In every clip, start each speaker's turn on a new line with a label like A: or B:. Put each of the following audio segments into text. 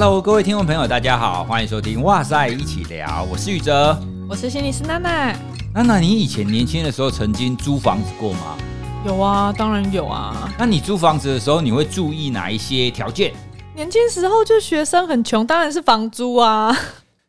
A: Hello，各位听众朋友，大家好，欢迎收听哇塞一起聊，我是宇哲，
B: 我是心理师娜娜。
A: 娜娜，你以前年轻的时候曾经租房子过吗？
B: 有啊，当然有啊。
A: 那你租房子的时候，你会注意哪一些条件？
B: 年轻时候就学生很穷，当然是房租啊。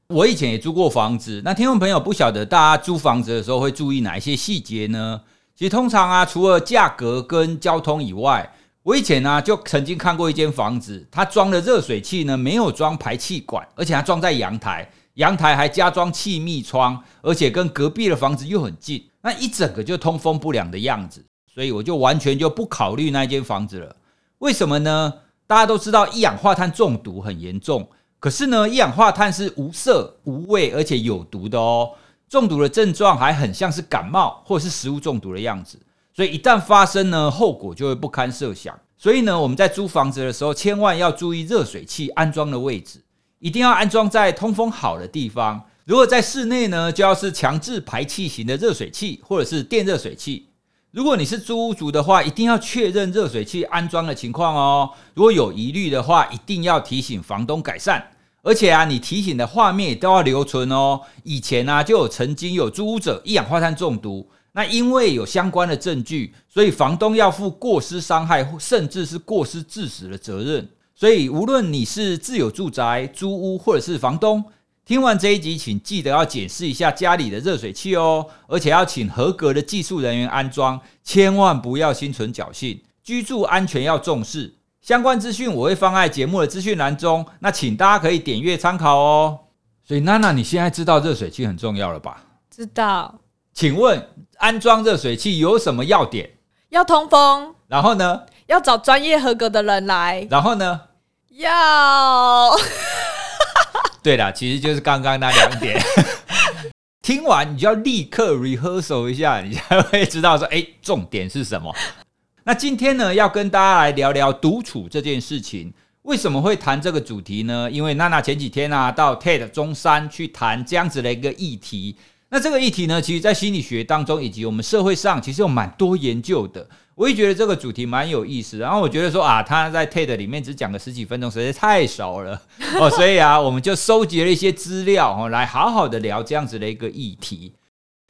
A: 我以前也租过房子，那听众朋友不晓得大家租房子的时候会注意哪一些细节呢？其实通常啊，除了价格跟交通以外，我以前呢、就曾经看过一间房子，它装的热水器呢没有装排气管，而且它装在阳台，阳台还加装气密窗，而且跟隔壁的房子又很近，那一整个就通风不良的样子，所以我就完全就不考虑那间房子了。为什么呢？大家都知道一氧化碳中毒很严重，可是呢，一氧化碳是无色无味而且有毒的哦，中毒的症状还很像是感冒或是食物中毒的样子。所以一旦发生呢，后果就会不堪设想。所以呢，我们在租房子的时候，千万要注意热水器安装的位置，一定要安装在通风好的地方。如果在室内呢，就要是强制排气型的热水器，或者是电热水器。如果你是租屋族的话，一定要确认热水器安装的情况哦。如果有疑虑的话，一定要提醒房东改善。而且啊，你提醒的画面也都要留存哦。以前呢、啊，就有曾经有租屋者一氧化碳中毒。那因为有相关的证据，所以房东要负过失伤害，甚至是过失致死的责任。所以无论你是自有住宅、租屋或者是房东，听完这一集，请记得要检视一下家里的热水器哦，而且要请合格的技术人员安装，千万不要心存侥幸。居住安全要重视。相关资讯我会放在节目的资讯栏中，那请大家可以点阅参考哦。所以娜娜，你现在知道热水器很重要了吧？
B: 知道。
A: 请问安装热水器有什么要点？
B: 要通风。
A: 然后呢？
B: 要找专业合格的人来。
A: 然后呢？
B: 要。
A: 对了，其实就是刚刚那两点。听完你就要立刻 rehearsal 一下，你才会知道说，哎，重点是什么？那今天呢，要跟大家来聊聊独处这件事情。为什么会谈这个主题呢？因为娜娜前几天啊，到 TED 中山去谈这样子的一个议题。那这个议题呢，其实，在心理学当中以及我们社会上，其实有蛮多研究的。我也觉得这个主题蛮有意思。然后我觉得说啊，他在 TED 里面只讲了十几分钟，实在太少了 哦。所以啊，我们就收集了一些资料哦，来好好的聊这样子的一个议题。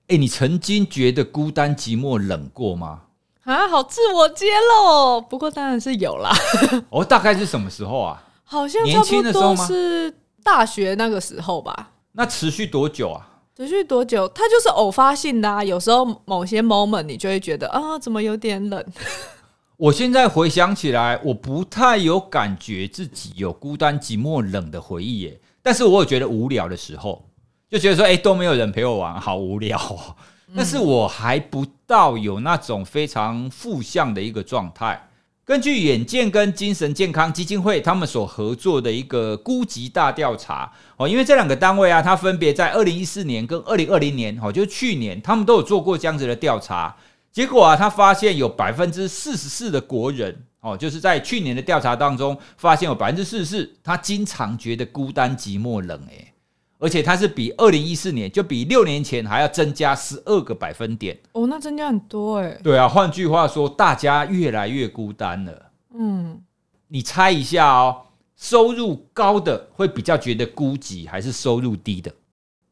A: 哎，你曾经觉得孤单、寂寞、冷过吗？
B: 啊，好自我揭露。不过当然是有啦。
A: 哦，大概是什么时候啊？
B: 好像年轻的时候吗是大学那个时候吧。
A: 那持续多久啊？
B: 持续多久？它就是偶发性的啊。有时候某些 moment 你就会觉得啊，怎么有点冷？
A: 我现在回想起来，我不太有感觉自己有孤单、寂寞、冷的回忆耶。但是我有觉得无聊的时候，就觉得说，哎，都没有人陪我玩，好无聊哦。但是我还不到有那种非常负向的一个状态。根据远见跟精神健康基金会他们所合作的一个孤寂大调查哦，因为这两个单位啊，它分别在二零一四年跟二零二零年哦，就是去年，他们都有做过这样子的调查。结果啊，他发现有百分之四十四的国人哦，就是在去年的调查当中，发现有百分之四十四，他经常觉得孤单、寂寞、冷，诶。而且他是比二零一四年，就比六年前还要增加十二个百分点
B: 哦，那增加很多哎。
A: 对啊，换句话说，大家越来越孤单了。嗯，你猜一下哦，收入高的会比较觉得孤寂，还是收入低的？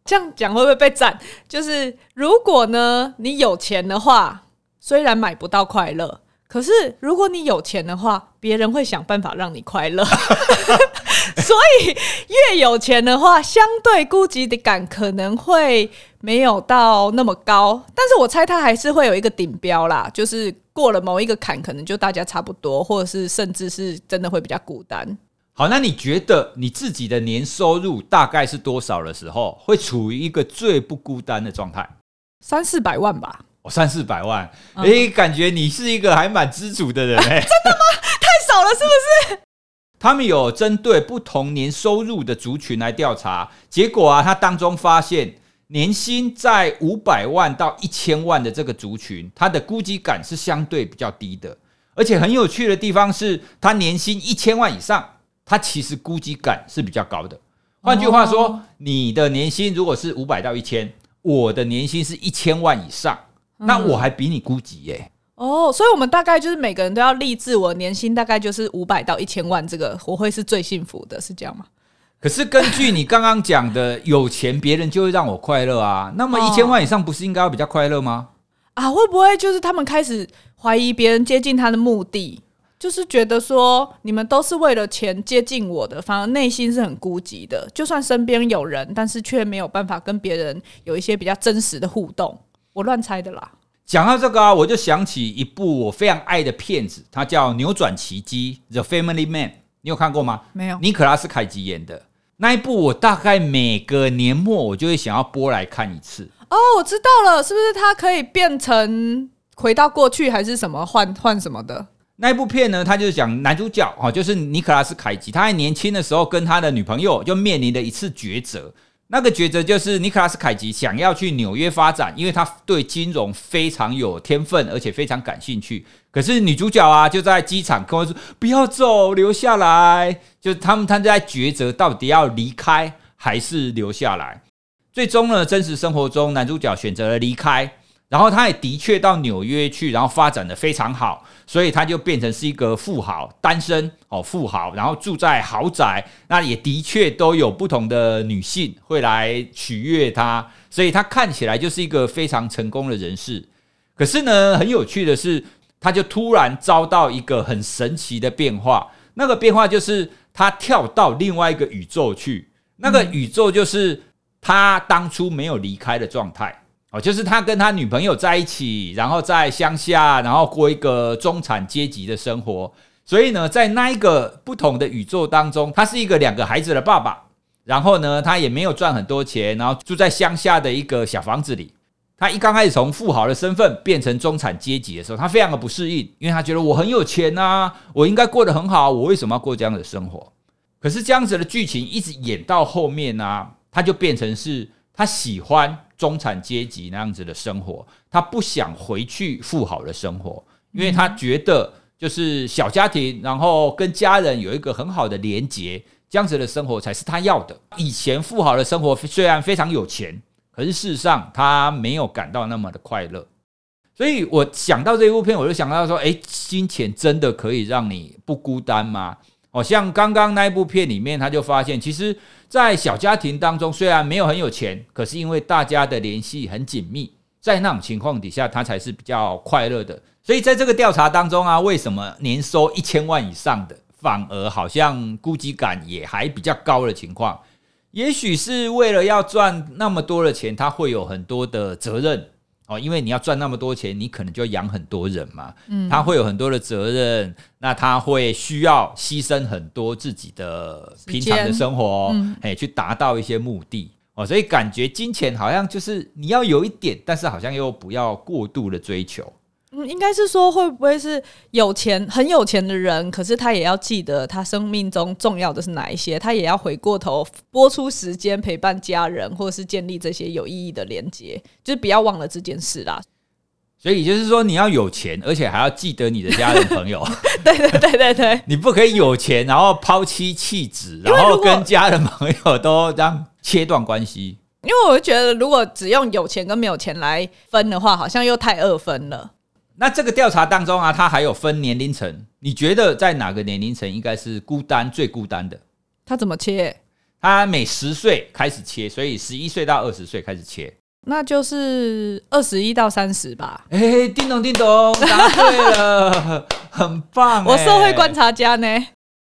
B: 这样讲会不会被赞？就是如果呢，你有钱的话，虽然买不到快乐，可是如果你有钱的话，别人会想办法让你快乐。所以越有钱的话，相对孤寂的感可能会没有到那么高，但是我猜他还是会有一个顶标啦，就是过了某一个坎，可能就大家差不多，或者是甚至是真的会比较孤单。
A: 好，那你觉得你自己的年收入大概是多少的时候，会处于一个最不孤单的状态？
B: 三四百万吧。
A: 哦，三四百万，哎、嗯，感觉你是一个还蛮知足的人 哎、欸。
B: 真的吗？太少了，是不是？
A: 他们有针对不同年收入的族群来调查，结果啊，他当中发现年薪在五百万到一千万的这个族群，他的估计感是相对比较低的。而且很有趣的地方是，他年薪一千万以上，他其实估计感是比较高的。换句话说，你的年薪如果是五百到一千，我的年薪是一千万以上，那我还比你估计耶。
B: 哦，所以，我们大概就是每个人都要立志，我年薪大概就是五百到一千万，这个我会是最幸福的，是这样吗？
A: 可是根据你刚刚讲的，有钱别人就会让我快乐啊。那么一千万以上不是应该要比较快乐吗？
B: 啊，会不会就是他们开始怀疑别人接近他的目的？就是觉得说你们都是为了钱接近我的，反而内心是很孤寂的。就算身边有人，但是却没有办法跟别人有一些比较真实的互动。我乱猜的啦。
A: 讲到这个啊，我就想起一部我非常爱的片子，它叫《扭转奇迹》（The Family Man）。你有看过吗？
B: 没有。
A: 尼可拉斯凯奇演的那一部，我大概每个年末我就会想要播来看一次。
B: 哦，我知道了，是不是它可以变成回到过去，还是什么换换什么的？
A: 那一部片呢，他就是讲男主角哦，就是尼克拉斯凯奇，他在年轻的时候跟他的女朋友就面临了一次抉择。那个抉择就是尼克拉斯凯奇想要去纽约发展，因为他对金融非常有天分，而且非常感兴趣。可是女主角啊，就在机场跟我说：“不要走，留下来。”就他们他在抉择到底要离开还是留下来。最终呢，真实生活中男主角选择了离开。然后他也的确到纽约去，然后发展得非常好，所以他就变成是一个富豪，单身哦，富豪，然后住在豪宅，那也的确都有不同的女性会来取悦他，所以他看起来就是一个非常成功的人士。可是呢，很有趣的是，他就突然遭到一个很神奇的变化，那个变化就是他跳到另外一个宇宙去，那个宇宙就是他当初没有离开的状态。哦，就是他跟他女朋友在一起，然后在乡下，然后过一个中产阶级的生活。所以呢，在那一个不同的宇宙当中，他是一个两个孩子的爸爸。然后呢，他也没有赚很多钱，然后住在乡下的一个小房子里。他一刚开始从富豪的身份变成中产阶级的时候，他非常的不适应，因为他觉得我很有钱呐，我应该过得很好，我为什么要过这样的生活？可是这样子的剧情一直演到后面呢，他就变成是他喜欢。中产阶级那样子的生活，他不想回去富豪的生活，因为他觉得就是小家庭，然后跟家人有一个很好的连结，这样子的生活才是他要的。以前富豪的生活虽然非常有钱，可是事实上他没有感到那么的快乐。所以我想到这部片，我就想到说，诶，金钱真的可以让你不孤单吗？好像刚刚那一部片里面，他就发现，其实，在小家庭当中，虽然没有很有钱，可是因为大家的联系很紧密，在那种情况底下，他才是比较快乐的。所以在这个调查当中啊，为什么年收一千万以上的，反而好像孤寂感也还比较高的情况？也许是为了要赚那么多的钱，他会有很多的责任。哦，因为你要赚那么多钱，你可能就要养很多人嘛，嗯，他会有很多的责任，那他会需要牺牲很多自己的平常的生活，嗯，哎，去达到一些目的。哦，所以感觉金钱好像就是你要有一点，但是好像又不要过度的追求。
B: 嗯，应该是说，会不会是有钱很有钱的人，可是他也要记得他生命中重要的是哪一些，他也要回过头拨出时间陪伴家人，或者是建立这些有意义的连接，就是不要忘了这件事啦。
A: 所以就是说，你要有钱，而且还要记得你的家人朋友。
B: 对对对对对，
A: 你不可以有钱，然后抛妻弃子，然后跟家人朋友都这样切断关系。
B: 因为我觉得，如果只用有钱跟没有钱来分的话，好像又太二分了。
A: 那这个调查当中啊，它还有分年龄层，你觉得在哪个年龄层应该是孤单最孤单的？
B: 他怎么切？
A: 他每十岁开始切，所以十一岁到二十岁开始切，
B: 那就是二十一到三十吧。
A: 哎、欸，叮咚叮咚，答对了，很棒。
B: 我社会观察家呢，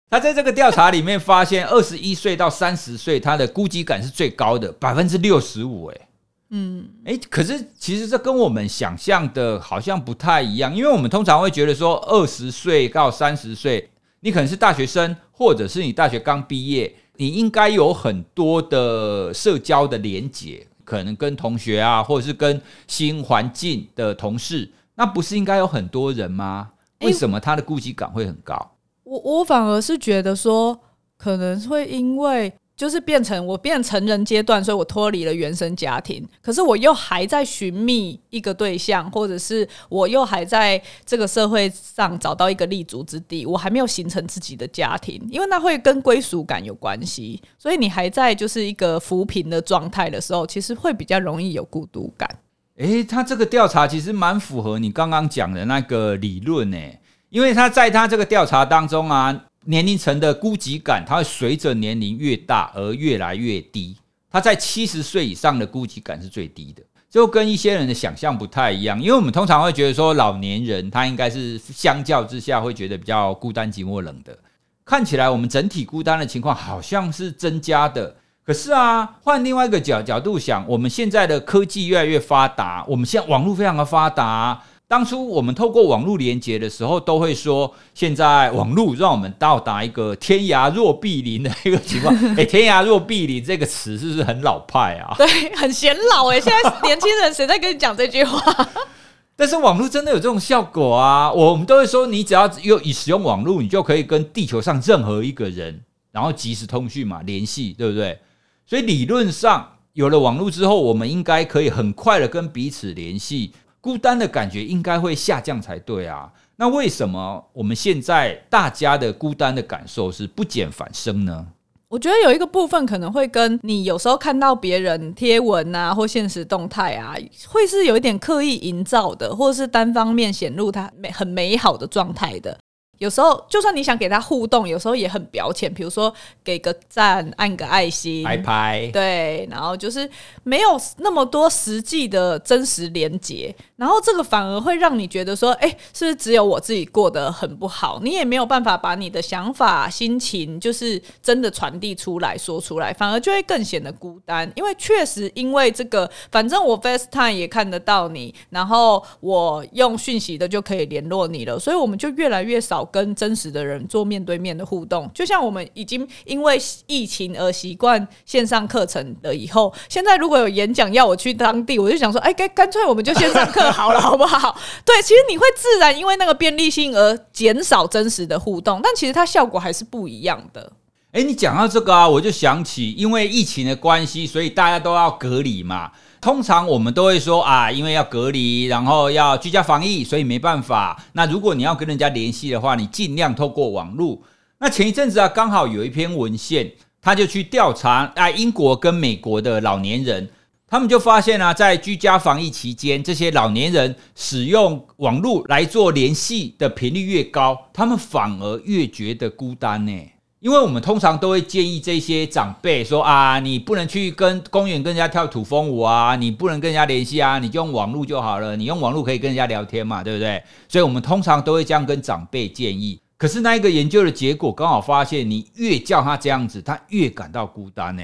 A: 他在这个调查里面发现，二十一岁到三十岁，他的孤寂感是最高的，百分之六十五。哎。嗯，诶，可是其实这跟我们想象的好像不太一样，因为我们通常会觉得说，二十岁到三十岁，你可能是大学生，或者是你大学刚毕业，你应该有很多的社交的连接，可能跟同学啊，或者是跟新环境的同事，那不是应该有很多人吗？为什么他的孤寂感会很高？
B: 我我反而是觉得说，可能会因为。就是变成我变成人阶段，所以我脱离了原生家庭，可是我又还在寻觅一个对象，或者是我又还在这个社会上找到一个立足之地，我还没有形成自己的家庭，因为那会跟归属感有关系，所以你还在就是一个扶贫的状态的时候，其实会比较容易有孤独感。
A: 诶，他这个调查其实蛮符合你刚刚讲的那个理论诶，因为他在他这个调查当中啊。年龄层的孤寂感，它会随着年龄越大而越来越低。他在七十岁以上的孤寂感是最低的，就跟一些人的想象不太一样。因为我们通常会觉得说，老年人他应该是相较之下会觉得比较孤单、寂寞、冷的。看起来我们整体孤单的情况好像是增加的。可是啊，换另外一个角角度想，我们现在的科技越来越发达，我们现在网络非常的发达。当初我们透过网络连接的时候，都会说现在网络让我们到达一个天涯若比邻的一个情况。哎、欸，天涯若比邻这个词是不是很老派啊？
B: 对，很显老哎。现在年轻人谁在跟你讲这句话？
A: 但是网络真的有这种效果啊！我们都会说，你只要有以使用网络，你就可以跟地球上任何一个人，然后即时通讯嘛，联系，对不对？所以理论上有了网络之后，我们应该可以很快的跟彼此联系。孤单的感觉应该会下降才对啊，那为什么我们现在大家的孤单的感受是不减反升呢？
B: 我觉得有一个部分可能会跟你有时候看到别人贴文啊或现实动态啊，会是有一点刻意营造的，或者是单方面显露他美很美好的状态的。有时候，就算你想给他互动，有时候也很表浅，比如说给个赞、按个爱心、
A: 拍拍，
B: 对，然后就是没有那么多实际的真实连接，然后这个反而会让你觉得说，哎，是不是只有我自己过得很不好？你也没有办法把你的想法、心情，就是真的传递出来说出来，反而就会更显得孤单。因为确实，因为这个，反正我 FaceTime 也看得到你，然后我用讯息的就可以联络你了，所以我们就越来越少。跟真实的人做面对面的互动，就像我们已经因为疫情而习惯线上课程了。以后现在如果有演讲要我去当地，我就想说，哎，干干脆我们就线上课好了，好不好？对，其实你会自然因为那个便利性而减少真实的互动，但其实它效果还是不一样的。
A: 哎，你讲到这个啊，我就想起，因为疫情的关系，所以大家都要隔离嘛。通常我们都会说啊，因为要隔离，然后要居家防疫，所以没办法。那如果你要跟人家联系的话，你尽量透过网络。那前一阵子啊，刚好有一篇文献，他就去调查啊，英国跟美国的老年人，他们就发现啊，在居家防疫期间，这些老年人使用网络来做联系的频率越高，他们反而越觉得孤单呢。因为我们通常都会建议这些长辈说啊，你不能去跟公园跟人家跳土风舞啊，你不能跟人家联系啊，你就用网络就好了。你用网络可以跟人家聊天嘛，对不对？所以我们通常都会这样跟长辈建议。可是那一个研究的结果刚好发现，你越叫他这样子，他越感到孤单呢。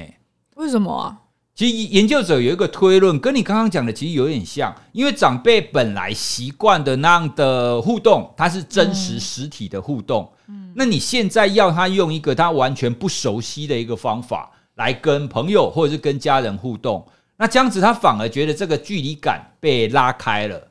B: 为什么啊？
A: 其实研究者有一个推论，跟你刚刚讲的其实有点像，因为长辈本来习惯的那样的互动，它是真实实体的互动。嗯，那你现在要他用一个他完全不熟悉的一个方法来跟朋友或者是跟家人互动，那这样子他反而觉得这个距离感被拉开了。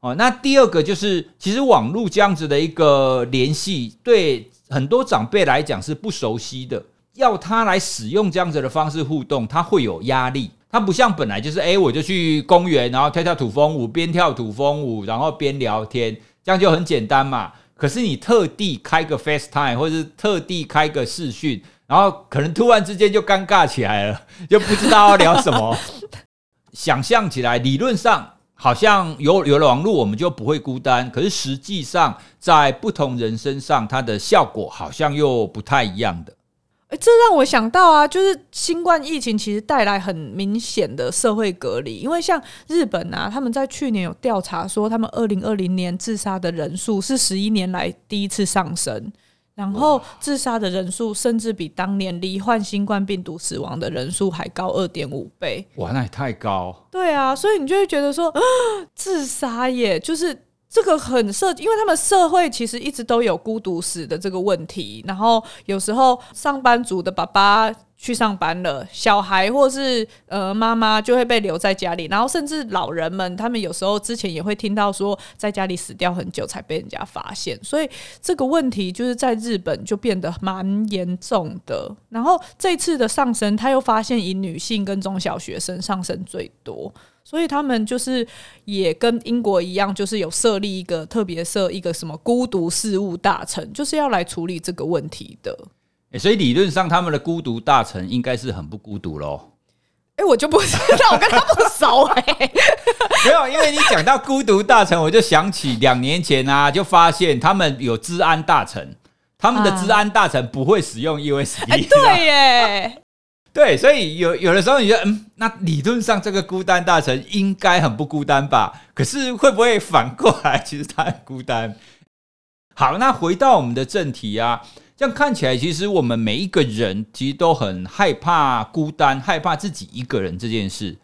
A: 哦，那第二个就是，其实网络这样子的一个联系，对很多长辈来讲是不熟悉的。要他来使用这样子的方式互动，他会有压力。他不像本来就是，哎，我就去公园，然后跳跳土风舞，边跳土风舞，然后边聊天，这样就很简单嘛。可是你特地开个 FaceTime，或者是特地开个视讯，然后可能突然之间就尴尬起来了，就不知道要聊什么。想象起来，理论上好像有有了网络，我们就不会孤单。可是实际上，在不同人身上，它的效果好像又不太一样的。
B: 诶，这让我想到啊，就是新冠疫情其实带来很明显的社会隔离，因为像日本啊，他们在去年有调查说，他们二零二零年自杀的人数是十一年来第一次上升，然后自杀的人数甚至比当年罹患新冠病毒死亡的人数还高二点五倍。
A: 哇，那也太高。
B: 对啊，所以你就会觉得说，自杀耶，就是。这个很社，因为他们社会其实一直都有孤独死的这个问题，然后有时候上班族的爸爸去上班了，小孩或是呃妈妈就会被留在家里，然后甚至老人们，他们有时候之前也会听到说在家里死掉很久才被人家发现，所以这个问题就是在日本就变得蛮严重的。然后这次的上升，他又发现以女性跟中小学生上升最多。所以他们就是也跟英国一样，就是有设立一个特别设一个什么孤独事务大臣，就是要来处理这个问题的。
A: 欸，所以理论上他们的孤独大臣应该是很不孤独喽。
B: 哎，我就不知道，我跟他不熟哎。
A: 没有，因为你讲到孤独大臣，我就想起两年前啊，就发现他们有治安大臣。他们的治安大臣不会使用 USB。
B: 哎，对耶，
A: 对，所以有有的时候你觉得，嗯，那理论上这个孤单大臣应该很不孤单吧？可是会不会反过来，其实他很孤单？好，那回到我们的正题啊，这样看起来，其实我们每一个人其实都很害怕孤单，害怕自己一个人这件事。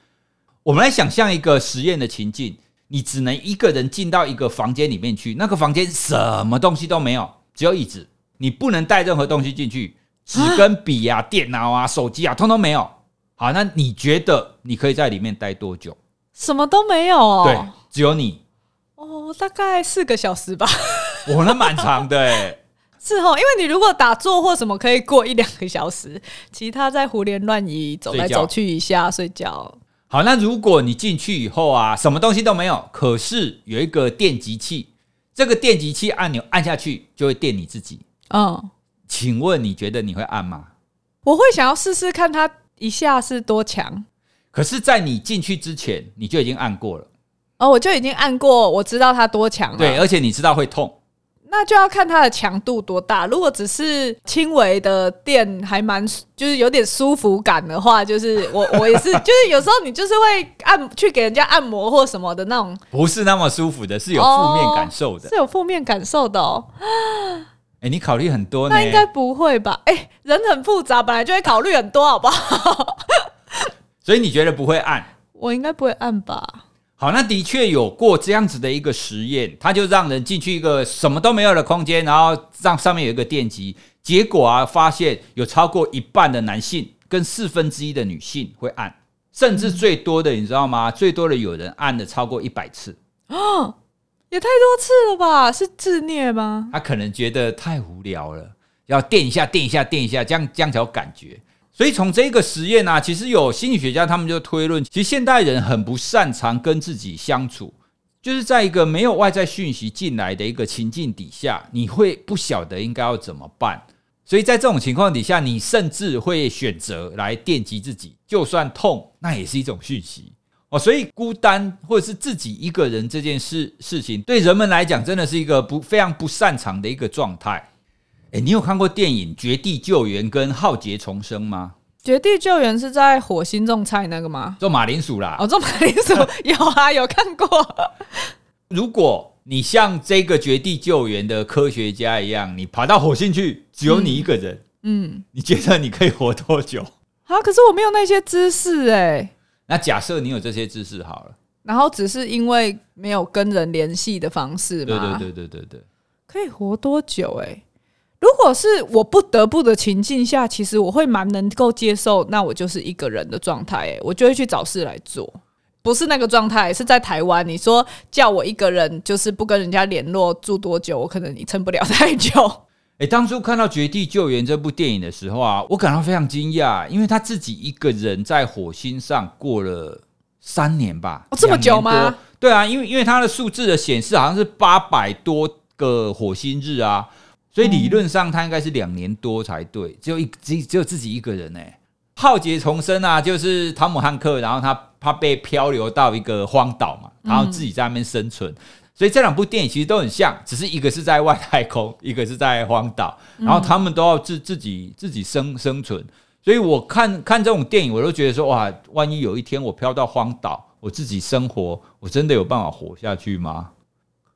A: 我们来想象一个实验的情境，你只能一个人进到一个房间里面去，那个房间什么东西都没有，只有椅子。你不能带任何东西进去，纸跟笔啊、电脑啊、手机啊，通通没有。好，那你觉得你可以在里面待多久？
B: 什么都没有哦。
A: 对，只有你。
B: 哦，大概四个小时吧。
A: 我那蛮长的哎。
B: 是哦，因为你如果打坐或什么，可以过一两个小时，其他在胡连乱移，走来走去一下睡觉。
A: 好，那如果你进去以后啊，什么东西都没有，可是有一个电击器，这个电击器按钮按下去就会电你自己。嗯，请问你觉得你会按吗？
B: 我会想要试试看它一下是多强。
A: 可是，在你进去之前，你就已经按过了。
B: 哦，我就已经按过，我知道它多强了。
A: 对，而且你知道会痛。
B: 那就要看它的强度多大。如果只是轻微的电，还蛮就是有点舒服感的话，就是 我我也是，就是有时候你就是会按去给人家按摩或什么的那种，
A: 不是那么舒服的，是有负面感受的，
B: 哦，是有负面感受的哦。
A: 哎、欸，你考虑很多呢？
B: 那应该不会吧？哎、欸，人很复杂，本来就会考虑很多，好不好？
A: 所以你觉得不会按？
B: 我应该不会按吧？
A: 好，那的确有过这样子的一个实验，他就让人进去一个什么都没有的空间，然后让上面有一个电极，结果啊，发现有超过一半的男性跟四分之一的女性会按，甚至最多的，你知道吗？最多的有人按了超过一百次。哦
B: 也太多次了吧？是自虐吗？
A: 他可能觉得太无聊了，要电一下，电一下，电一下，这样这样才有感觉。所以从这个实验啊，其实有心理学家他们就推论，其实现代人很不擅长跟自己相处，就是在一个没有外在讯息进来的一个情境底下，你会不晓得应该要怎么办。所以在这种情况底下，你甚至会选择来电击自己，就算痛，那也是一种讯息。哦，所以孤单或者是自己一个人这件事事情，对人们来讲，真的是一个不非常不擅长的一个状态。诶，你有看过电影《绝地救援》跟《浩劫重生》吗？
B: 《绝地救援》是在火星种菜那个吗？
A: 种马铃薯啦。
B: 哦，种马铃薯 有啊，有看过。
A: 如果你像这个《绝地救援》的科学家一样，你爬到火星去，只有你一个人，嗯，嗯，你觉得你可以活多久？
B: 啊，可是我没有那些知识诶。
A: 那假设你有这些知识好了，
B: 然后只是因为没有跟人联系的方式嘛？
A: 对对对对对对，
B: 可以活多久？欸？诶，如果是我不得不的情境下，其实我会蛮能够接受，那我就是一个人的状态，诶，我就会去找事来做。不是那个状态，是在台湾。你说叫我一个人，就是不跟人家联络，住多久？我可能你撑不了太久。
A: 诶，当初看到《绝地救援》这部电影的时候啊，我感到非常惊讶，因为他自己一个人在火星上过了三年吧？
B: 哦，这么久吗？
A: 对啊，因为因为他的数字的显示好像是八百多个火星日啊，所以理论上他应该是两年多才对，只有一只只有自己一个人呢。浩劫重生啊，就是汤姆汉克，然后他他被漂流到一个荒岛嘛，然后自己在那边生存。嗯所以这两部电影其实都很像，只是一个是在外太空，一个是在荒岛，然后他们都要自自己自己生生存。所以我看看这种电影，我都觉得说哇，万一有一天我飘到荒岛，我自己生活，我真的有办法活下去吗？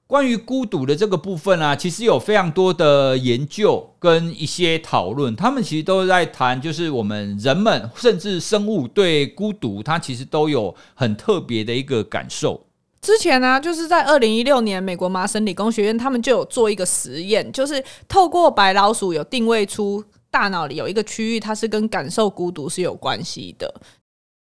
A: 关于孤独的这个部分啊，其实有非常多的研究跟一些讨论，他们其实都在谈，就是我们人们甚至生物对孤独，它其实都有很特别的一个感受。
B: 之前呢、就是在二零一六年，美国麻省理工学院他们就有做一个实验，就是透过白老鼠有定位出大脑里有一个区域，它是跟感受孤独是有关系的。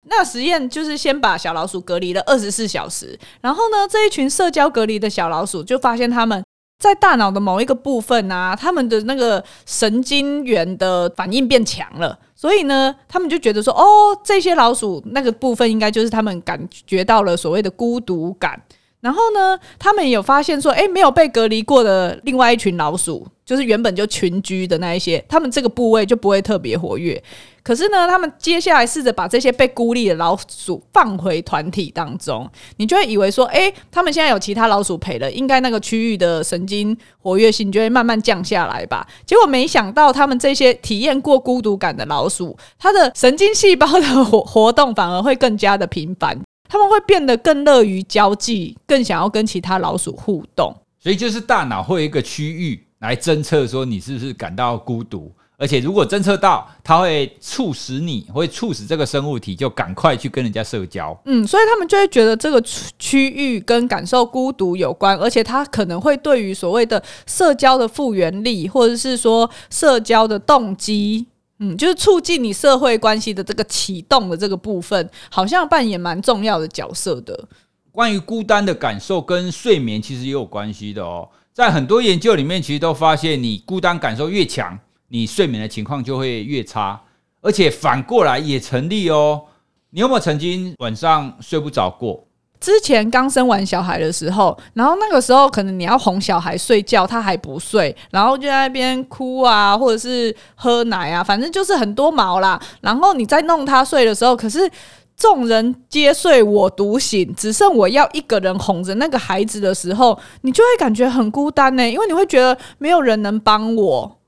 B: 那实验就是先把小老鼠隔离了二十四小时，然后呢，这一群社交隔离的小老鼠就发现他们。在大脑的某一个部分啊，他们的那个神经元的反应变强了，所以呢，他们就觉得说，哦，这些老鼠那个部分应该就是他们感觉到了所谓的孤独感。然后呢，他们有发现说，诶，没有被隔离过的另外一群老鼠，就是原本就群居的那一些，他们这个部位就不会特别活跃。可是呢，他们接下来试着把这些被孤立的老鼠放回团体当中，你就会以为说，哎、欸，他们现在有其他老鼠陪了，应该那个区域的神经活跃性就会慢慢降下来吧？结果没想到，他们这些体验过孤独感的老鼠，它的神经细胞的活活动反而会更加的频繁，他们会变得更乐于交际，更想要跟其他老鼠互动。
A: 所以就是大脑会有一个区域。来侦测说你是不是感到孤独，而且如果侦测到，它会促使你，会促使这个生物体就赶快去跟人家社交。
B: 嗯，所以他们就会觉得这个区域跟感受孤独有关，而且它可能会对于所谓的社交的复原力，或者是说社交的动机，嗯，就是促进你社会关系的这个启动的这个部分，好像扮演蛮重要的角色的。
A: 关于孤单的感受跟睡眠其实也有关系的哦。在很多研究里面，其实都发现，你孤单感受越强，你睡眠的情况就会越差，而且反过来也成立哦。你有没有曾经晚上睡不着过？
B: 之前刚生完小孩的时候，然后那个时候可能你要哄小孩睡觉，他还不睡，然后就在那边哭啊，或者是喝奶啊，反正就是很多毛啦。然后你在弄他睡的时候，可是。众人皆睡，我独醒，只剩我要一个人哄着那个孩子的时候，你就会感觉很孤单呢，因为你会觉得没有人能帮我。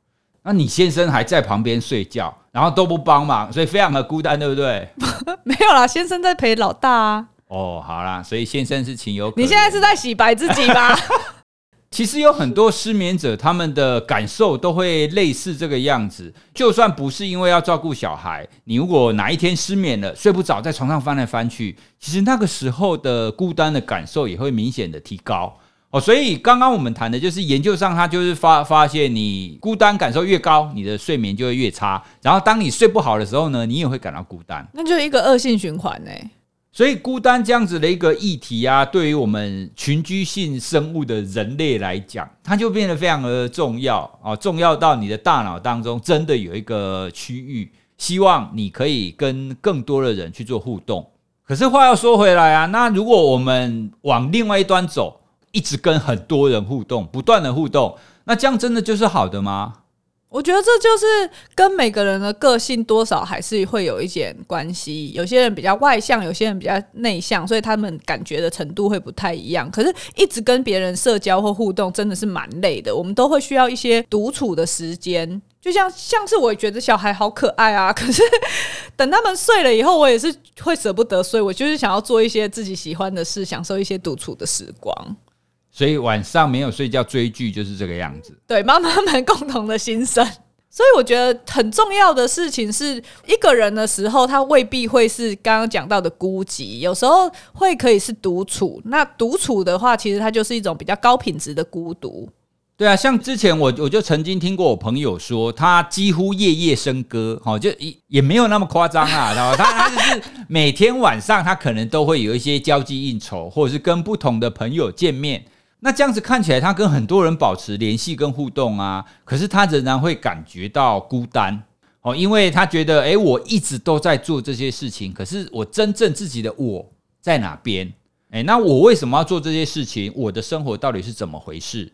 A: 那你先生还在旁边睡觉，然后都不帮忙，所以非常的孤单，对不对？
B: 没有啦，先生在陪老大啊。
A: 哦，好啦，所以先生是情有。
B: 你现在是在洗白自己吗？
A: 其实有很多失眠者，他们的感受都会类似这个样子。就算不是因为要照顾小孩，你如果哪一天失眠了，睡不着，在床上翻来翻去，其实那个时候的孤单的感受也会明显的提高哦。所以刚刚我们谈的就是研究上，他就是发发现，你孤单感受越高，你的睡眠就会越差。然后当你睡不好的时候呢，你也会感到孤单，
B: 那就一个恶性循环呢。
A: 所以孤单这样子的一个议题啊，对于我们群居性生物的人类来讲，它就变得非常的重要啊，重要到你的大脑当中真的有一个区域，希望你可以跟更多的人去做互动。可是话要说回来啊，那如果我们往另外一端走，一直跟很多人互动，不断的互动，那这样真的就是好的吗？
B: 我觉得这就是跟每个人的个性多少还是会有一点关系。有些人比较外向，有些人比较内向，所以他们感觉的程度会不太一样。可是，一直跟别人社交或互动真的是蛮累的。我们都会需要一些独处的时间。就像像是我觉得小孩好可爱啊，可是等他们睡了以后，我也是会舍不得睡。我就是想要做一些自己喜欢的事，享受一些独处的时光。
A: 所以晚上没有睡觉追剧就是这个样子。
B: 对，妈妈们共同的心声。所以我觉得很重要的事情是，一个人的时候，他未必会是刚刚讲到的孤寂，有时候会可以是独处。那独处的话，其实它就是一种比较高品质的孤独。
A: 对啊，像之前我我就曾经听过我朋友说，他几乎夜夜笙歌，好，就也也没有那么夸张啊。然后他他就是每天晚上，他可能都会有一些交际应酬，或者是跟不同的朋友见面。那这样子看起来，他跟很多人保持联系跟互动啊，可是他仍然会感觉到孤单哦，因为他觉得，诶，我一直都在做这些事情，可是我真正自己的我在哪边？诶，那我为什么要做这些事情？我的生活到底是怎么回事？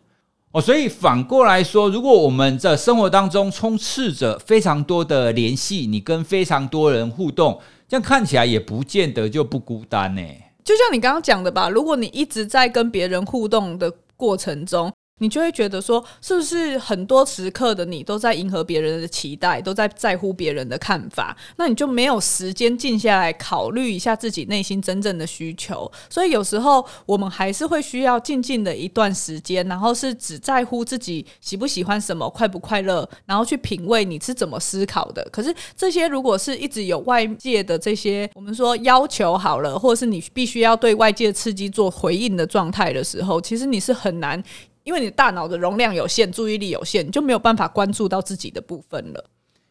A: 哦，所以反过来说，如果我们在生活当中充斥着非常多的联系，你跟非常多人互动，这样看起来也不见得就不孤单呢。
B: 就像你刚刚讲的吧，如果你一直在跟别人互动的过程中，你就会觉得说，是不是很多时刻的你都在迎合别人的期待，都在在乎别人的看法？那你就没有时间静下来考虑一下自己内心真正的需求。所以有时候我们还是会需要静静的一段时间，然后是只在乎自己喜不喜欢什么，快不快乐，然后去品味你是怎么思考的。可是这些如果是一直有外界的这些我们说要求好了，或者是你必须要对外界刺激做回应的状态的时候，其实你是很难。因为你大脑的容量有限，注意力有限，你就没有办法关注到自己的部分了。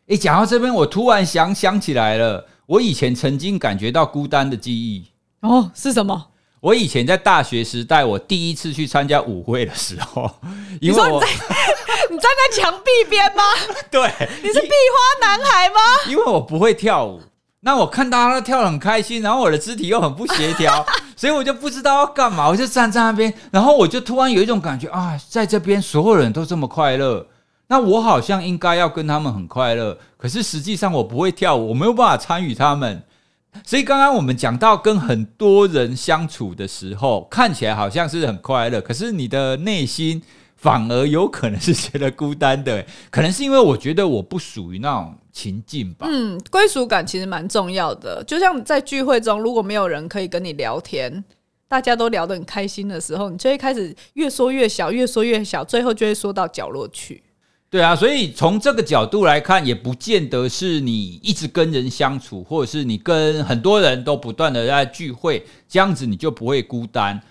A: 诶，讲到这边，我突然想想起来了，我以前曾经感觉到孤单的记
B: 忆。哦，是什么？
A: 我以前在大学时代，我第一次去参加舞会的时候，因为我
B: 你站在墙壁边吗？
A: 对，
B: 你是壁花男孩吗？
A: 因为我不会跳舞。那我看到他跳得很开心，然后我的肢体又很不协调，所以我就不知道要干嘛，我就站在那边，然后我就突然有一种感觉啊，在这边所有人都这么快乐，那我好像应该要跟他们很快乐，可是实际上我不会跳舞，我没有办法参与他们。所以刚刚我们讲到跟很多人相处的时候，看起来好像是很快乐，可是你的内心反而有可能是觉得孤单的，可能是因为我觉得我不属于那种情境吧。
B: 嗯，归属感其实蛮重要的，就像在聚会中，如果没有人可以跟你聊天，大家都聊得很开心的时候，你就会开始越说越小，越说越小，最后就会说到角落去。
A: 对啊，所以从这个角度来看，也不见得是你一直跟人相处，或者是你跟很多人都不断的在聚会，这样子你就不会孤单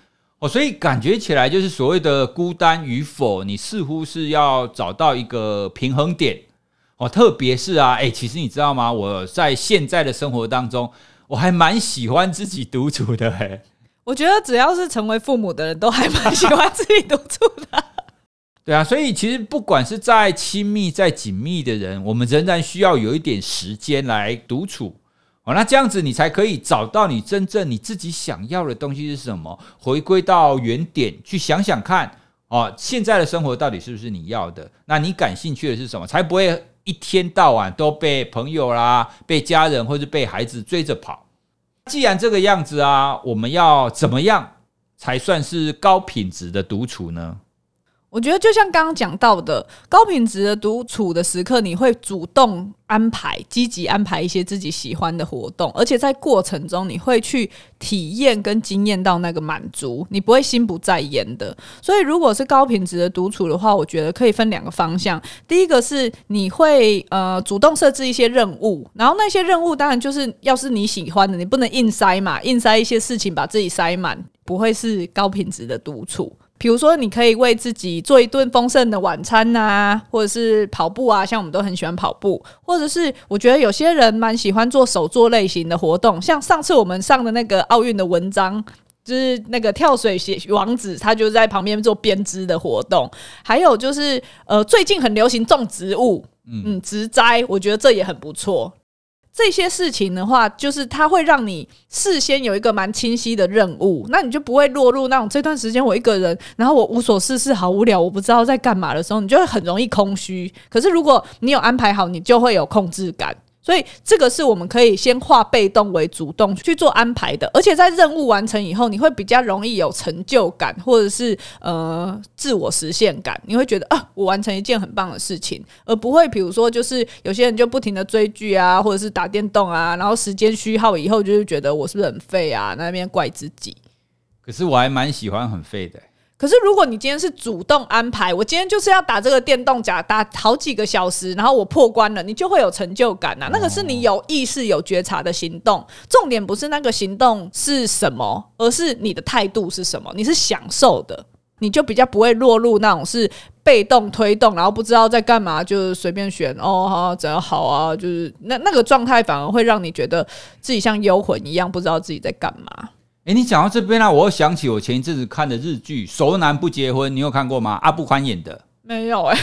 A: 哦。所以感觉起来就是所谓的孤单与否，你似乎是要找到一个平衡点哦。特别是啊，诶，其实你知道吗？我在现在的生活当中，我还蛮喜欢自己独处的。诶，
B: 我觉得只要是成为父母的人都还蛮喜欢自己独处的。
A: 对啊，所以其实不管是再亲密、再紧密的人，我们仍然需要有一点时间来独处哦。那这样子，你才可以找到你真正你自己想要的东西是什么，回归到原点去想想看哦，现在的生活到底是不是你要的？那你感兴趣的是什么？才不会一天到晚都被朋友啦、被家人或者被孩子追着跑。既然这个样子啊，我们要怎么样才算是高品质的独处呢？
B: 我觉得就像刚刚讲到的，高品质的独处的时刻，你会主动安排、积极安排一些自己喜欢的活动，而且在过程中你会去体验跟经验到那个满足，你不会心不在焉的。所以，如果是高品质的独处的话，我觉得可以分两个方向。第一个是你会呃主动设置一些任务，然后那些任务当然就是要是你喜欢的，你不能硬塞嘛，硬塞一些事情把自己塞满，不会是高品质的独处。比如说，你可以为自己做一顿丰盛的晚餐呐、啊，或者是跑步啊，像我们都很喜欢跑步，或者是我觉得有些人蛮喜欢做手作类型的活动，像上次我们上的那个奥运的文章，就是那个跳水鞋王子，他就在旁边做编织的活动，还有就是呃，最近很流行种植物，嗯，植栽，我觉得这也很不错。这些事情的话，就是它会让你事先有一个蛮清晰的任务，那你就不会落入那种这段时间我一个人，然后我无所事事，好无聊，我不知道在干嘛的时候，你就会很容易空虚。可是如果你有安排好，你就会有控制感。所以这个是我们可以先化被动为主动去做安排的，而且在任务完成以后，你会比较容易有成就感，或者是呃自我实现感。你会觉得啊，我完成一件很棒的事情，而不会比如说就是有些人就不停的追剧啊，或者是打电动啊，然后时间虚耗以后，就是觉得我是不是很废啊？那边怪自己。
A: 可是我还蛮喜欢很废的。
B: 可是，如果你今天是主动安排，我今天就是要打这个电动甲，打好几个小时，然后我破关了，你就会有成就感呐、啊。那个是你有意识、有觉察的行动。重点不是那个行动是什么，而是你的态度是什么。你是享受的，你就比较不会落入那种是被动推动，然后不知道在干嘛，就随便选哦，好怎样好啊，就是那那个状态反而会让你觉得自己像幽魂一样，不知道自己在干嘛。
A: 哎，你讲到这边呢、啊，我又想起我前一阵子看的日剧《熟男不结婚》，你有看过吗？阿部宽演的
B: 没有哎、欸。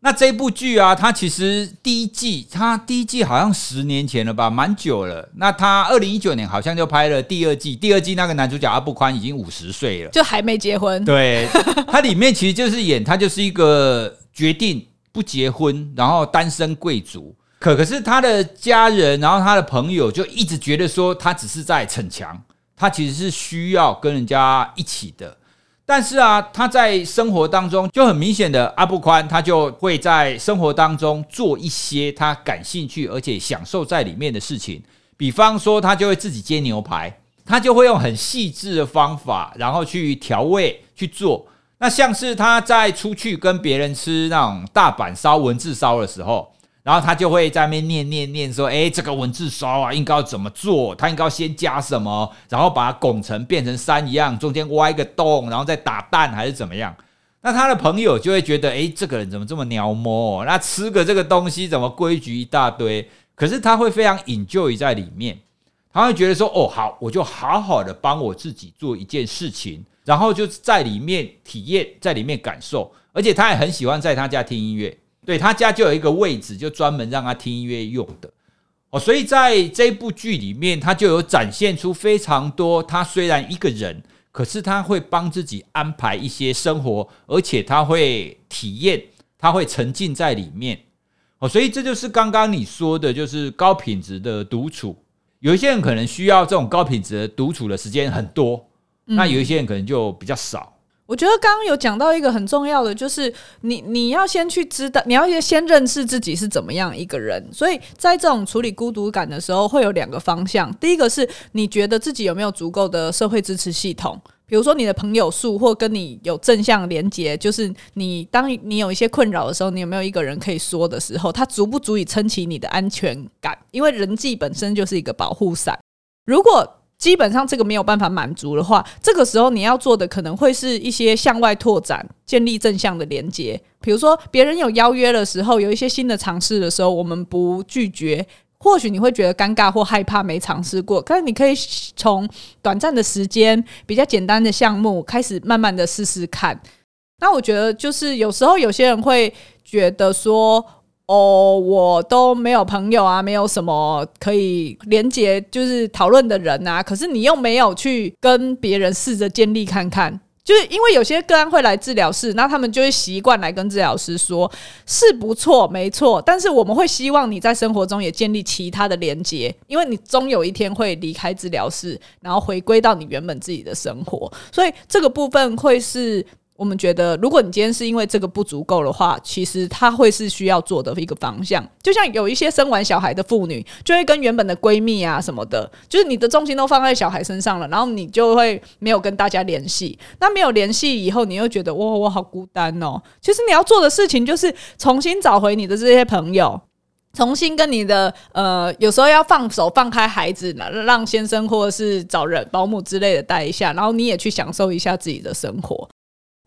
A: 那这部剧啊，它其实第一季，它第一季好像十年前了吧，蛮久了。那它二零一九年好像就拍了第二季，第二季那个男主角阿部宽已经五十岁了，
B: 就还没结婚。
A: 对，它里面其实就是演他就是一个决定不结婚，然后单身贵族。可可是他的家人，然后他的朋友就一直觉得说他只是在逞强。他其实是需要跟人家一起的，但是啊，他在生活当中就很明显的阿布宽，他就会在生活当中做一些他感兴趣而且享受在里面的事情。比方说，他就会自己煎牛排，他就会用很细致的方法，然后去调味去做。那像是他在出去跟别人吃那种大阪烧、文字烧的时候。然后他就会在那边念念念说：“诶，这个文字烧啊，应该要怎么做？他应该要先加什么？然后把它拱成变成山一样，中间挖一个洞，然后再打蛋还是怎么样？”那他的朋友就会觉得：“诶，这个人怎么这么鸟摸？那吃个这个东西怎么规矩一大堆？”可是他会非常 enjoy 在里面，他会觉得说：“哦，好，我就好好的帮我自己做一件事情，然后就在里面体验，在里面感受，而且他也很喜欢在他家听音乐。”对，他家就有一个位置，就专门让他听音乐用的哦。所以在这部剧里面，他就有展现出非常多。他虽然一个人，可是他会帮自己安排一些生活，而且他会体验他会沉浸在里面。哦，所以这就是刚刚你说的，就是高品质的独处。有一些人可能需要这种高品质的独处的时间很多，那有一些人可能就比较少。
B: 我觉得刚刚有讲到一个很重要的，就是你你要先去知道，你要先认识自己是怎么样一个人。所以在这种处理孤独感的时候，会有两个方向。第一个是你觉得自己有没有足够的社会支持系统，比如说你的朋友数或跟你有正向连接，就是你当你有一些困扰的时候，你有没有一个人可以说的时候，它足不足以撑起你的安全感？因为人际本身就是一个保护伞。如果基本上这个没有办法满足的话，这个时候你要做的可能会是一些向外拓展、建立正向的连接。比如说，别人有邀约的时候，有一些新的尝试的时候，我们不拒绝。或许你会觉得尴尬或害怕，没尝试过，可是你可以从短暂的时间、比较简单的项目开始，慢慢的试试看。那我觉得，就是有时候有些人会觉得说。哦，我都没有朋友啊，没有什么可以连接，就是讨论的人啊。可是你又没有去跟别人试着建立看看，就是因为有些个案会来治疗室，那他们就会习惯来跟治疗师说，是不错，没错。但是我们会希望你在生活中也建立其他的连接，因为你终有一天会离开治疗室，然后回归到你原本自己的生活，所以这个部分会是。我们觉得，如果你今天是因为这个不足够的话，其实它会是需要做的一个方向。就像有一些生完小孩的妇女，就会跟原本的闺蜜啊什么的，就是你的重心都放在小孩身上了，然后你就会没有跟大家联系。那没有联系以后，你又觉得哇，我好孤单哦。其实你要做的事情就是重新找回你的这些朋友，重新跟你的呃，有时候要放手放开孩子，让先生或者是找人保姆之类的带一下，然后你也去享受一下自己的生活。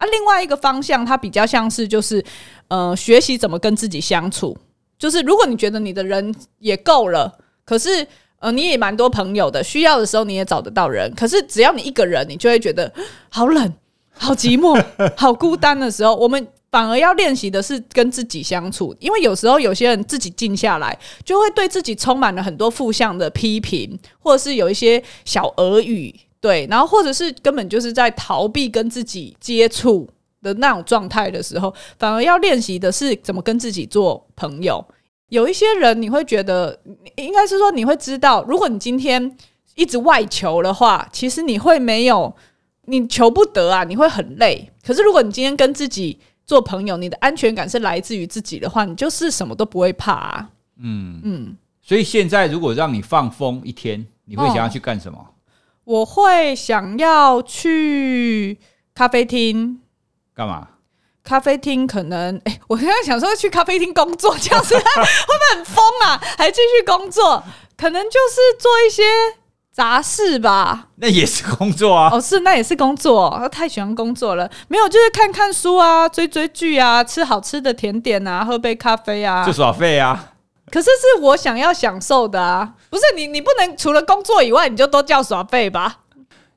B: 啊，另外一个方向，它比较像是就是，呃，学习怎么跟自己相处。就是如果你觉得你的人也够了，可是呃，你也蛮多朋友的，需要的时候你也找得到人。可是只要你一个人，你就会觉得好冷、好寂寞、好孤单的时候，我们反而要练习的是跟自己相处。因为有时候有些人自己静下来，就会对自己充满了很多负向的批评，或者是有一些小耳语。对，然后或者是根本就是在逃避跟自己接触的那种状态的时候，反而要练习的是怎么跟自己做朋友。有一些人你会觉得，应该是说你会知道，如果你今天一直外求的话，其实你会没有，你求不得啊，你会很累。可是如果你今天跟自己做朋友，你的安全感是来自于自己的话，你就是什么都不会怕啊。嗯嗯，
A: 所以现在如果让你放风一天，你会想要去干什么？哦
B: 我会想要去咖啡厅
A: 干嘛？
B: 咖啡厅可能，哎、欸，我刚刚想说去咖啡厅工作，这样子 会不会很疯啊？还继续工作，可能就是做一些杂事吧。
A: 那也是工作啊。
B: 哦，是，那也是工作。我太喜欢工作了，没有，就是看看书啊，追追剧啊，吃好吃的甜点啊，喝杯咖啡啊，
A: 就耍废啊。
B: 可是是我想要享受的啊，不是你，你不能除了工作以外，你就都叫耍废吧？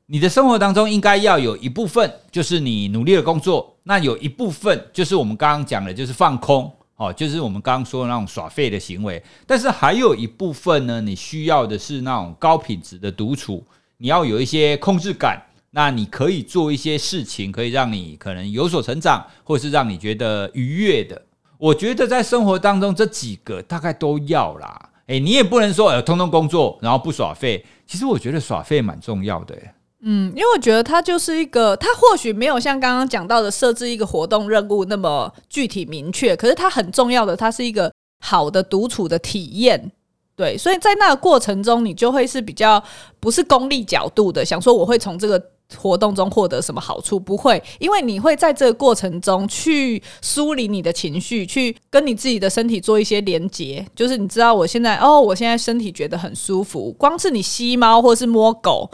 A: 你的生活当中应该要有一部分就是你努力的工作，那有一部分就是我们刚刚讲的，就是放空哦，就是我们刚刚说的那种耍废的行为。但是还有一部分呢，你需要的是那种高品质的独处，你要有一些控制感，那你可以做一些事情，可以让你可能有所成长，或是让你觉得愉悦的。我觉得在生活当中这几个大概都要啦，诶，你也不能说呃，通通工作然后不耍废。其实我觉得耍废蛮重要的，
B: 嗯，因为我觉得它就是一个，它或许没有像刚刚讲到的设置一个活动任务那么具体明确，可是它很重要的，它是一个好的独处的体验，对，所以在那个过程中，你就会是比较不是功利角度的，想说我会从这个。活动中获得什么好处？不会，因为你会在这个过程中去梳理你的情绪，去跟你自己的身体做一些连接。就是你知道，我现在哦，我现在身体觉得很舒服。光是你吸猫或是摸狗，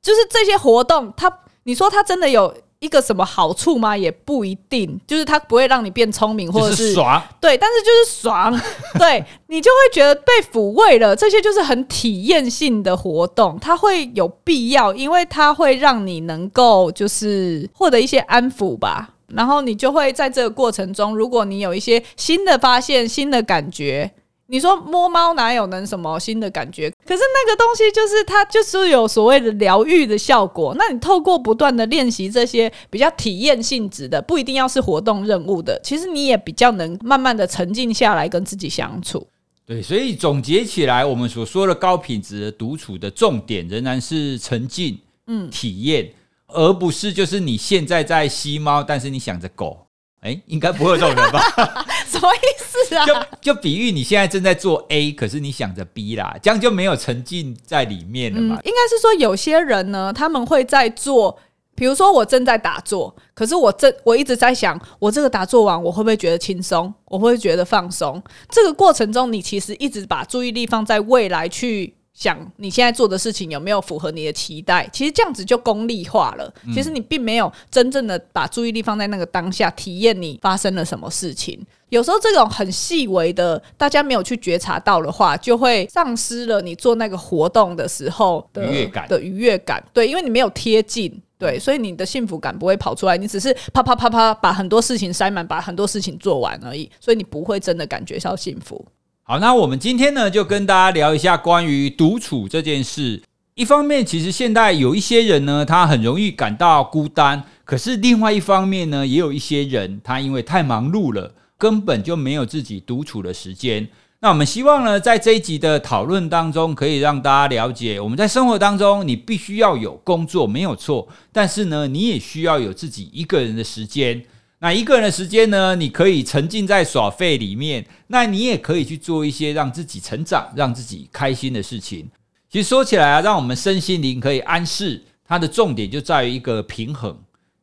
B: 就是这些活动，它你说它真的有。一个什么好处吗？也不一定，就是它不会让你变聪明，或者是，
A: 是爽，
B: 对，但是就是爽，对，你就会觉得被抚慰了。这些就是很体验性的活动，它会有必要，因为它会让你能够就是获得一些安抚吧。然后你就会在这个过程中，如果你有一些新的发现、新的感觉，你说摸猫哪有能什么新的感觉？可是那个东西就是它就是有所谓的疗愈的效果。那你透过不断的练习这些比较体验性质的，不一定要是活动任务的，其实你也比较能慢慢的沉静下来跟自己相处。
A: 对，所以总结起来，我们所说的高品质的独处的重点仍然是沉浸、嗯，体验，而不是就是你现在在吸猫，但是你想着狗。哎，应该不会有这种人吧？
B: 什么意思啊？
A: 就就比喻你现在正在做 A，可是你想着 B 啦，这样就没有沉浸在里面了嘛？
B: 嗯，应该是说有些人呢，他们会在做，比如说我正在打坐，可是我正我一直在想，我这个打坐完，我会不会觉得轻松？我会不会觉得放松？这个过程中，你其实一直把注意力放在未来去。想你现在做的事情有没有符合你的期待？其实这样子就功利化了。其实你并没有真正的把注意力放在那个当下，体验你发生了什么事情。有时候这种很细微的，大家没有去觉察到的话，就会丧失了你做那个活动的时候的愉悦感的愉悦感。对，因为你没有贴近，对，所以你的幸福感不会跑出来。你只是啪啪啪啪把很多事情塞满，把很多事情做完而已，所以你不会真的感觉到幸福。
A: 好，那我们今天呢，就跟大家聊一下关于独处这件事。一方面，其实现在有一些人呢，他很容易感到孤单；可是另外一方面呢，也有一些人，他因为太忙碌了，根本就没有自己独处的时间。那我们希望呢，在这一集的讨论当中，可以让大家了解，我们在生活当中，你必须要有工作，没有错；但是呢，你也需要有自己一个人的时间。那一个人的时间呢？你可以沉浸在耍废里面，那你也可以去做一些让自己成长、让自己开心的事情。其实说起来啊，让我们身心灵可以安适，它的重点就在于一个平衡。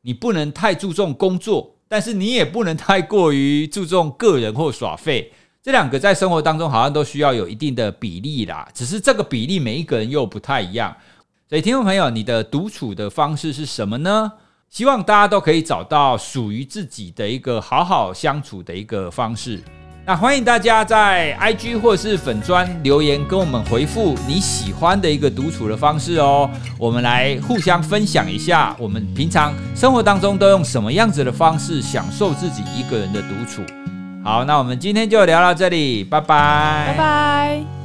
A: 你不能太注重工作，但是你也不能太过于注重个人或耍废。这两个在生活当中好像都需要有一定的比例啦，只是这个比例每一个人又不太一样。所以，听众朋友，你的独处的方式是什么呢？希望大家都可以找到属于自己的一个好好相处的一个方式。那欢迎大家在 IG 或是粉专留言跟我们回复你喜欢的一个独处的方式哦。我们来互相分享一下，我们平常生活当中都用什么样子的方式享受自己一个人的独处。好，那我们今天就聊到这里，拜拜，
B: 拜拜。